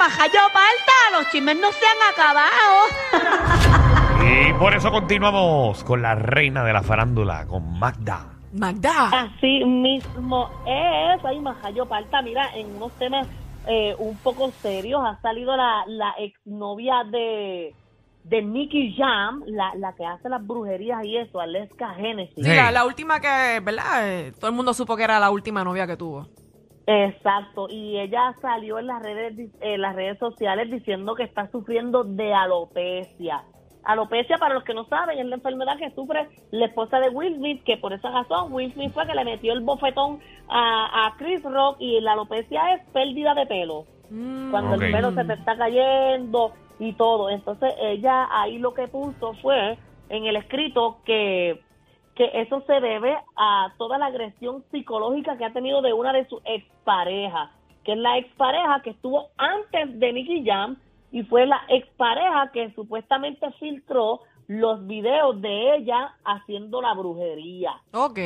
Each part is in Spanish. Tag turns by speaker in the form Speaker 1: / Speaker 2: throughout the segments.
Speaker 1: majayo falta, los chismes no se han acabado.
Speaker 2: Y por eso continuamos con la reina de la farándula, con Magda.
Speaker 3: Magda.
Speaker 4: Así mismo es. Ay, Majayo Palta, mira, en unos temas eh, un poco serios ha salido la, la exnovia de, de Nicky Jam, la, la que hace las brujerías y eso, Aleska Genesis.
Speaker 3: Sí, la, la última que, ¿verdad? Eh, todo el mundo supo que era la última novia que tuvo.
Speaker 4: Exacto, y ella salió en las redes en las redes sociales diciendo que está sufriendo de alopecia. Alopecia, para los que no saben, es la enfermedad que sufre la esposa de Will Smith, que por esa razón Will Smith fue que le metió el bofetón a, a Chris Rock y la alopecia es pérdida de pelo.
Speaker 3: Mm,
Speaker 4: Cuando el pelo se te está cayendo y todo. Entonces ella ahí lo que puso fue en el escrito que, que eso se debe a toda la agresión psicológica que ha tenido de una de sus exparejas, que es la expareja que estuvo antes de Nicky Jam y fue la expareja que supuestamente filtró los videos de ella haciendo la brujería.
Speaker 3: Ok.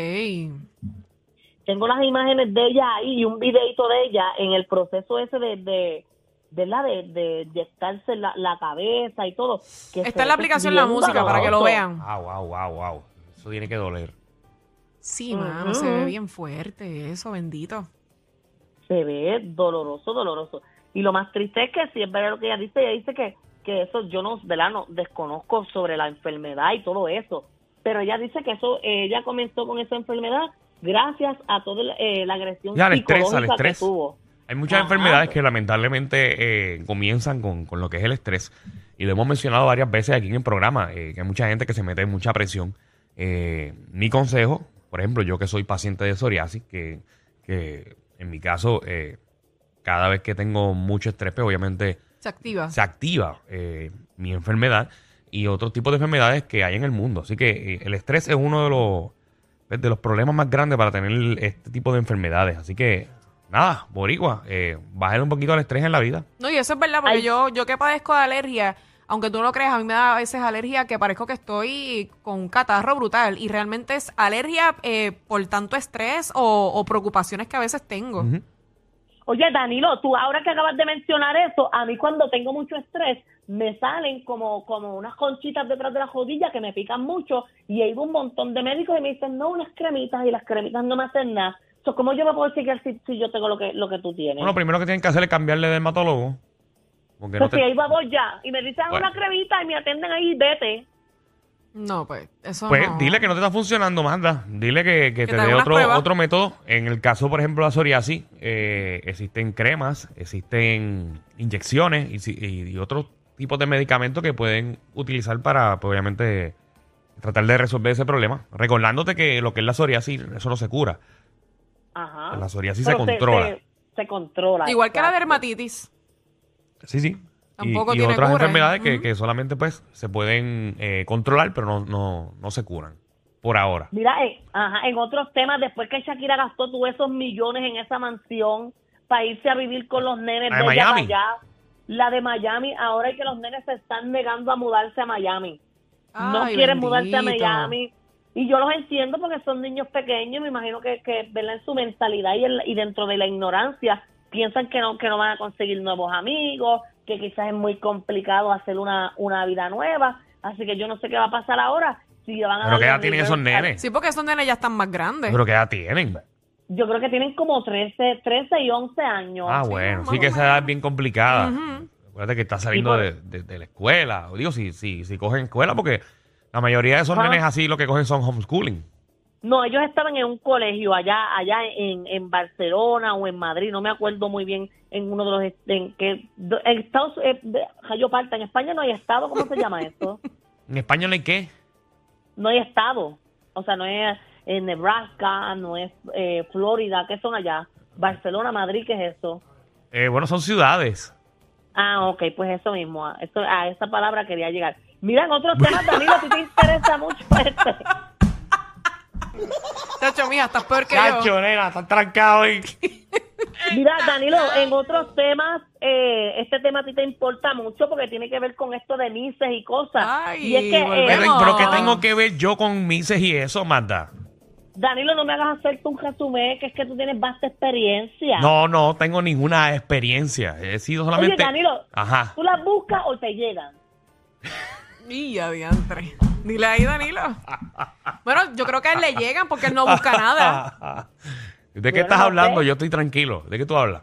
Speaker 4: Tengo las imágenes de ella ahí y un videito de ella en el proceso ese de, de, de la de, de inyectarse la, la cabeza y todo. que
Speaker 3: Está en la aplicación la música para que lo vean.
Speaker 2: Wow, wow, wow, wow. Eso tiene que doler.
Speaker 3: Sí, mano,
Speaker 4: Ujú.
Speaker 3: se ve bien fuerte eso, bendito.
Speaker 4: Se ve doloroso, doloroso. Y lo más triste es que si es verdad lo que ella dice, ella dice que, que eso yo no, ¿verdad? no desconozco sobre la enfermedad y todo eso. Pero ella dice que eso, eh, ella comenzó con esa enfermedad gracias a toda la, eh, la agresión
Speaker 2: Y al estrés, al estrés.
Speaker 4: que tuvo.
Speaker 2: Hay muchas
Speaker 4: Ajá.
Speaker 2: enfermedades que lamentablemente eh, comienzan con, con lo que es el estrés. Y lo hemos mencionado varias veces aquí en el programa, eh, que hay mucha gente que se mete en mucha presión. Eh, mi consejo, por ejemplo, yo que soy paciente de psoriasis, que, que en mi caso, eh, cada vez que tengo mucho estrés, pues obviamente
Speaker 3: Se activa.
Speaker 2: se activa eh, mi enfermedad y otros tipos de enfermedades que hay en el mundo. Así que eh, el estrés es uno de los, pues, de los problemas más grandes para tener este tipo de enfermedades. Así que, nada, boricua, eh, bajen un poquito el estrés en la vida.
Speaker 3: No, y eso es verdad, porque
Speaker 4: Ay.
Speaker 3: yo, yo que padezco de alergia, aunque tú no lo creas, a mí me da a veces alergia que parezco que estoy con un catarro brutal. Y realmente es alergia eh, por tanto estrés o, o preocupaciones que a veces tengo.
Speaker 4: Oye, Danilo, tú ahora que acabas de mencionar eso, a mí cuando tengo mucho estrés me salen como, como unas conchitas detrás de la rodilla que me pican mucho y he ido un montón de médicos y me dicen, no, unas cremitas y las cremitas no me hacen nada. So, ¿Cómo yo me puedo chequear si, si yo tengo lo que, lo que tú tienes?
Speaker 2: Bueno, lo primero que tienen que hacer es cambiarle de dermatólogo. Porque no
Speaker 4: pues si
Speaker 2: te-
Speaker 4: ahí vamos ya y me dicen
Speaker 2: Bueno.
Speaker 4: una cremita y me atienden ahí, vete.
Speaker 3: No, pues, eso
Speaker 2: Pues
Speaker 3: no.
Speaker 2: dile que no te está funcionando, manda. Dile que, que
Speaker 3: Que
Speaker 2: te dé otro,
Speaker 3: pruebas.
Speaker 2: otro método. En el caso, por ejemplo, de la psoriasis, eh, existen cremas, existen inyecciones y, y- y otros tipos de medicamentos que pueden utilizar para, pues, obviamente, tratar de resolver ese problema. Recordándote que lo que es la psoriasis, eso no se cura.
Speaker 4: Ajá.
Speaker 2: La psoriasis
Speaker 4: Pero
Speaker 2: se controla.
Speaker 4: Se, se controla.
Speaker 3: Igual que la dermatitis.
Speaker 2: Sí, sí. Y,
Speaker 3: Tampoco
Speaker 2: y
Speaker 3: tiene
Speaker 2: otras
Speaker 3: cura.
Speaker 2: enfermedades que, que solamente pues se pueden eh, controlar, pero no, no, no se curan. Por ahora.
Speaker 4: Mira, eh, ajá, en otros temas, después que Shakira gastó tú esos millones en esa mansión para irse a vivir con los nenes
Speaker 2: La de Miami.
Speaker 4: para allá, la de Miami, ahora es que los nenes se están negando a mudarse a Miami. no quieren mudarse a. Miami. Y yo los entiendo porque son niños pequeños, me imagino que, que ¿verdad? en su mentalidad y, en la- y dentro de la ignorancia piensan que no, que no van a conseguir nuevos amigos, que quizás es muy complicado hacer una, una vida nueva. Así que yo no sé qué va a pasar ahora. Si van a
Speaker 2: Pero ¿qué edad tienen esos nenes?
Speaker 3: Sí, porque esos nenes ya están más grandes.
Speaker 2: Pero ¿qué edad tienen?
Speaker 4: Yo creo que tienen como 13, 13 y 11 años.
Speaker 2: Ah,
Speaker 3: Sí,
Speaker 2: bueno, sí que esa edad es bien complicada.
Speaker 3: Ujú.
Speaker 2: Acuérdate que está saliendo
Speaker 4: por-
Speaker 2: de, de- de la escuela. Digo, si, si, si cogen escuela, porque la mayoría de esos nenes así lo que cogen son homeschooling.
Speaker 4: No, ellos estaban en un colegio allá allá en, en Barcelona o en Madrid, no me acuerdo muy bien en uno de los en que en Estados eh, Jayo Parta, en España no hay estado, ¿cómo se llama esto?
Speaker 2: ¿En España no hay qué?
Speaker 4: No hay estado. O sea, no es en Nebraska, no es eh, Florida, ¿qué son allá? Barcelona, Madrid, ¿qué es eso?
Speaker 2: Eh, bueno, son ciudades.
Speaker 4: Ah, ok, pues eso mismo, a, eso, a esa palabra quería llegar. Mira, en otros temas, Danilo, ti te interesa mucho este.
Speaker 3: Chacho, mía, estás peor que yo.
Speaker 2: Nena, están trancados ahí.
Speaker 4: Mira, Danilo, en otros temas, eh, este tema a ti te importa mucho porque tiene que ver con esto de mises y cosas.
Speaker 3: Ay,
Speaker 4: y es que, eh,
Speaker 2: Pero, pero ¿qué tengo que ver yo con Mises y eso, Magda?
Speaker 4: Danilo, no me hagas hacerte un resumen, que es que tú tienes vasta experiencia.
Speaker 2: No, no tengo ninguna experiencia. He sido solamente.
Speaker 4: Oye, Danilo,
Speaker 2: Ajá.
Speaker 4: ¿tú las buscas o te llegan?
Speaker 3: Y adiantre. Dile ahí, Danilo. Bueno, yo creo que a él le llegan porque él no busca nada.
Speaker 2: ¿De qué estás
Speaker 4: no
Speaker 2: hablando? Yo estoy tranquilo. ¿De qué tú hablas?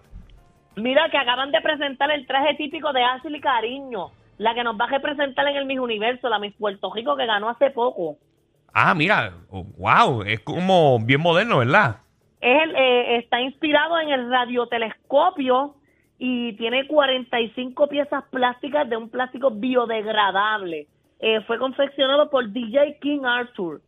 Speaker 4: Mira que acaban de presentar el traje típico de Ashley Cariño, la que nos va a representar en el Miss Universo, la Miss Puerto Rico que ganó hace poco.
Speaker 2: Ah, mira. wow. Es como bien moderno, ¿verdad?
Speaker 4: Es el, eh, está inspirado en el radiotelescopio y tiene 45 piezas plásticas de un plástico biodegradable. Eh, fue confeccionado por DJ King Arthur.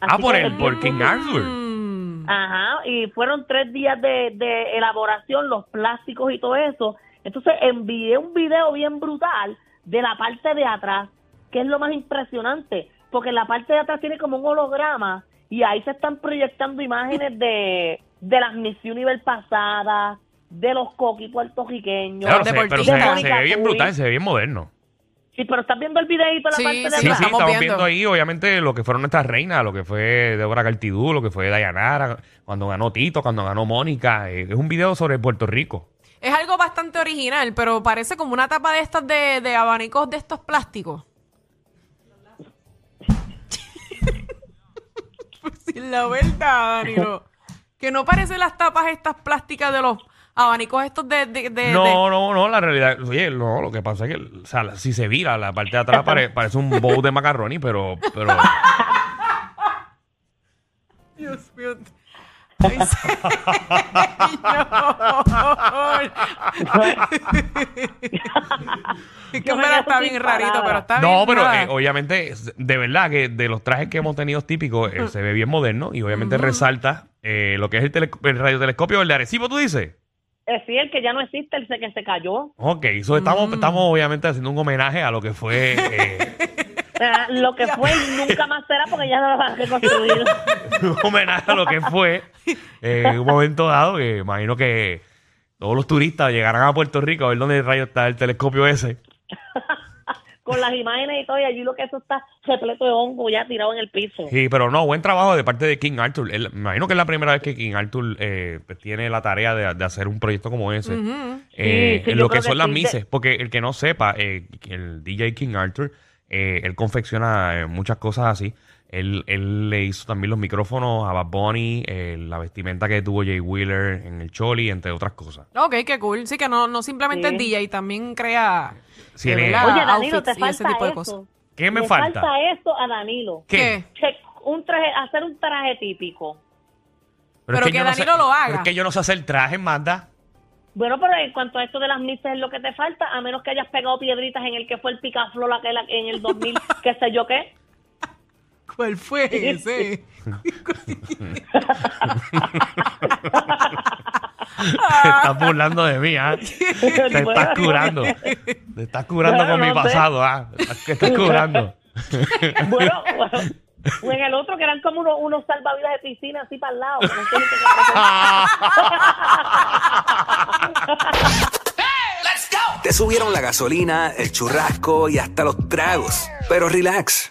Speaker 2: Ah, por el por King Arthur.
Speaker 3: Mm.
Speaker 4: Ajá, y fueron tres días de, de elaboración, los plásticos y todo eso. Entonces envié un video bien brutal de la parte de atrás, que es lo más impresionante, porque en la parte de atrás tiene como un holograma y ahí se están proyectando imágenes de, de las Miss Universe pasadas, de los coquis puertorriqueños.
Speaker 2: Claro, se- pero se, ve-
Speaker 4: Mónica
Speaker 2: se ve bien brutal, se ve bien moderno.
Speaker 4: Sí, pero estás viendo el videito la
Speaker 3: Sí,
Speaker 4: parte de
Speaker 3: sí,
Speaker 2: Sí, sí,
Speaker 4: atrás.
Speaker 3: estamos
Speaker 2: estamos viendo.
Speaker 3: viendo.
Speaker 2: ahí, obviamente, lo que fueron nuestras reinas, lo que fue Débora Cartidú, lo que fue Dayanara, cuando ganó Tito, cuando ganó Mónica. Eh, es un video sobre Puerto Rico.
Speaker 3: Es algo bastante original, pero parece como una tapa de estas de, de abanicos de estos plásticos. Pues sin la verdad, Danilo. Que no parecen las tapas estas plásticas de los abanicos estos de... de, de- de-
Speaker 2: No, no, no, la realidad, oye, no, lo que pasa es que, o sea, si se vira, la parte de atrás pare- parece un bowl de macaroni, pero, pero,
Speaker 3: Dios mío. Ay, señor. Es que está bien rarito, pero está
Speaker 2: no,
Speaker 3: bien.
Speaker 2: pero
Speaker 3: nada.
Speaker 2: eh, obviamente, de verdad que de los trajes que hemos tenido típicos, eh, se ve bien moderno y obviamente resalta eh, lo que es el, tele- el radiotelescopio, el de Arecibo, tú dices.
Speaker 4: Es decir, el que ya no existe, el que se cayó.
Speaker 2: Ok, eso estamos, estamos obviamente haciendo un homenaje a lo que fue eh,
Speaker 4: Ah, lo que fue y nunca más será porque ya no lo van a reconstruir.
Speaker 2: un homenaje a lo que fue eh, en un momento dado, que imagino que todos los turistas llegarán a Puerto Rico a ver dónde rayo está el telescopio ese.
Speaker 4: Con las imágenes y todo, y allí lo que eso está repleto de hongo ya tirado en el piso.
Speaker 2: Sí, pero no, buen trabajo de parte de King Arthur. Él- me imagino que es la primera vez que King Arthur eh, tiene la tarea de, de hacer un proyecto como ese. Eh,
Speaker 4: Sí, sí,
Speaker 2: en
Speaker 4: yo
Speaker 2: lo que son
Speaker 4: que
Speaker 2: las
Speaker 4: sí.
Speaker 2: mises, porque el que no sepa, eh, el DJ King Arthur, eh, él confecciona eh, muchas cosas así. Él, él le hizo también los micrófonos a Bad Bunny, eh, la vestimenta que tuvo Jay Wheeler en el Choli, entre otras cosas.
Speaker 3: Ok, qué cool. Sí, que no, no simplemente
Speaker 4: Sí.
Speaker 3: es DJ, también crea.
Speaker 2: Sí,
Speaker 3: de
Speaker 2: él es-
Speaker 3: verdad,
Speaker 4: Oye, Danilo, te
Speaker 3: ese
Speaker 4: falta
Speaker 3: tipo de
Speaker 4: eso.
Speaker 3: cosas.
Speaker 2: ¿Qué me
Speaker 4: Le
Speaker 2: falta?
Speaker 4: falta eso a Danilo.
Speaker 2: ¿Qué?
Speaker 4: Che, un traje, hacer un traje típico.
Speaker 3: Pero
Speaker 2: es
Speaker 3: que
Speaker 2: yo no sé-
Speaker 3: Danilo lo haga.
Speaker 2: pero es que yo no sé hacer traje, Magda.
Speaker 4: Bueno, pero en cuanto a esto de las misas es lo que te falta, a menos que hayas pegado piedritas en el que fue el picaflor aquel en el 2000, qué sé yo qué.
Speaker 3: ¿Cuál fue ese?
Speaker 2: Te estás burlando de mí, ¿ah? Te estás curando. Te estás curando
Speaker 4: Bueno,
Speaker 2: con mi
Speaker 4: no sé.
Speaker 2: pasado, ¿ah? Te estás curando.
Speaker 4: Bueno, o en el otro que eran como unos, unos salvavidas de piscina así para el lado. que no sé ni qué
Speaker 5: Te subieron la gasolina, el churrasco y hasta los tragos. Pero relax,